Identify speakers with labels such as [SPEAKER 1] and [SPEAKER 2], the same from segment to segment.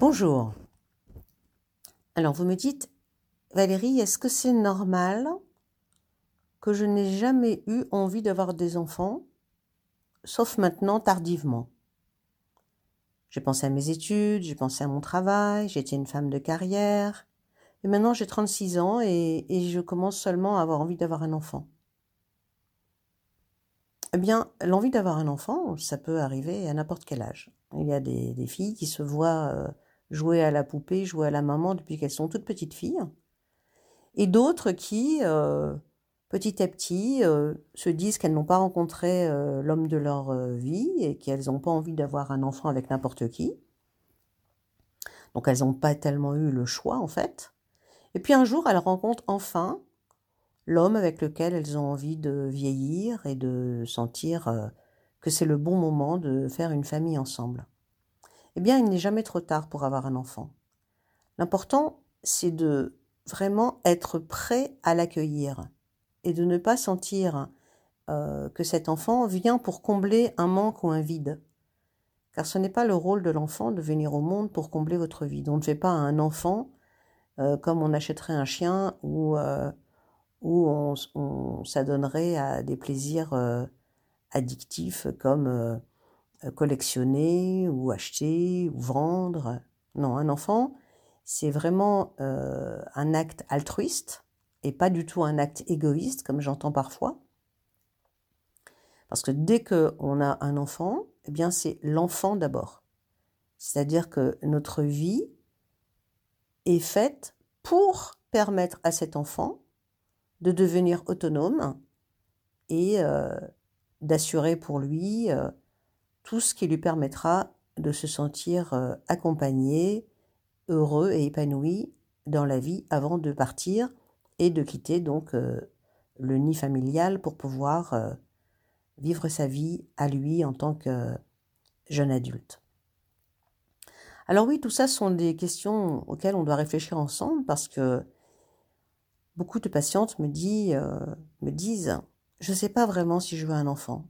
[SPEAKER 1] Bonjour. Alors vous me dites, Valérie, est-ce que c'est normal que je n'ai jamais eu envie d'avoir des enfants, sauf maintenant tardivement? J'ai pensé à mes études, j'ai pensé à mon travail, j'étais une femme de carrière, et maintenant j'ai 36 ans et, je commence seulement à avoir envie d'avoir un enfant. Eh bien, l'envie d'avoir un enfant, ça peut arriver à n'importe quel âge. Il y a des, des filles qui se voient euh, jouer à la poupée, jouer à la maman depuis qu'elles sont toutes petites filles. Et d'autres qui, euh, petit à petit, euh, se disent qu'elles n'ont pas rencontré euh, l'homme de leur vie et qu'elles n'ont pas envie d'avoir un enfant avec n'importe qui. Donc elles n'ont pas tellement eu le choix en fait. Et puis un jour, elles rencontrent enfin l'homme avec lequel elles ont envie de vieillir et de sentir que c'est le bon moment de faire une famille ensemble eh bien, il n'est jamais trop tard pour avoir un enfant. L'important, c'est de vraiment être prêt à l'accueillir et de ne pas sentir euh, que cet enfant vient pour combler un manque ou un vide. Car ce n'est pas le rôle de l'enfant de venir au monde pour combler votre vide. On ne fait pas un enfant euh, comme on achèterait un chien ou, euh, on, on s'adonnerait à des plaisirs addictifs comme collectionner ou acheter ou vendre. Non, un enfant, c'est vraiment euh, un acte altruiste et pas du tout un acte égoïste comme j'entends parfois. Parce que dès qu'on a un enfant, eh bien c'est l'enfant d'abord. C'est-à-dire que notre vie est faite pour permettre à cet enfant de devenir autonome et euh, d'assurer pour lui euh, tout ce qui lui permettra de se sentir euh, accompagné, heureux et épanoui dans la vie avant de partir et de quitter donc euh, le nid familial pour pouvoir euh, vivre sa vie à lui en tant que jeune adulte. Alors oui, tout ça sont des questions auxquelles on doit réfléchir ensemble parce que beaucoup de patientes me, dit, me disent, je ne sais pas vraiment si je veux un enfant.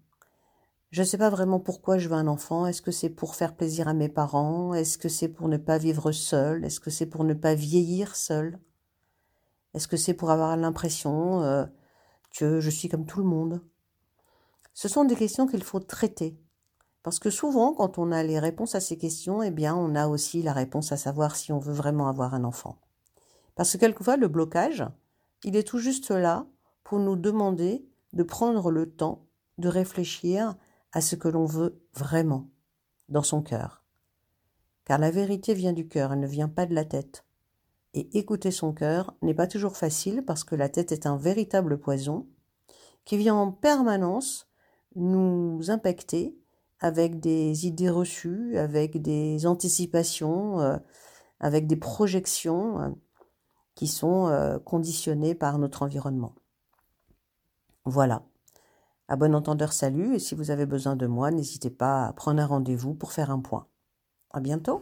[SPEAKER 1] Je ne sais pas vraiment pourquoi je veux un enfant. Est-ce que c'est pour faire plaisir à mes parents? Est-ce que c'est pour ne pas vivre seul Est-ce que c'est pour ne pas vieillir seul Est-ce que c'est pour avoir l'impression euh, que je suis comme tout le monde? Ce sont des questions qu'il faut traiter. Parce que souvent, quand on a les réponses à ces questions, eh bien, on a aussi la réponse à savoir si on veut vraiment avoir un enfant. Parce que quelquefois, le blocage, il est tout juste là pour nous demander de prendre le temps de réfléchir à ce que l'on veut vraiment, dans son cœur. Car la vérité vient du cœur, elle ne vient pas de la tête. Et écouter son cœur n'est pas toujours facile parce que la tête est un véritable poison qui vient en permanence nous impacter avec des idées reçues, avec des anticipations, euh, avec des projections euh, qui sont euh, conditionnées par notre environnement. Voilà. À bon entendeur, salut, et si vous avez besoin de moi, n'hésitez pas à prendre un rendez-vous pour faire un point. À bientôt!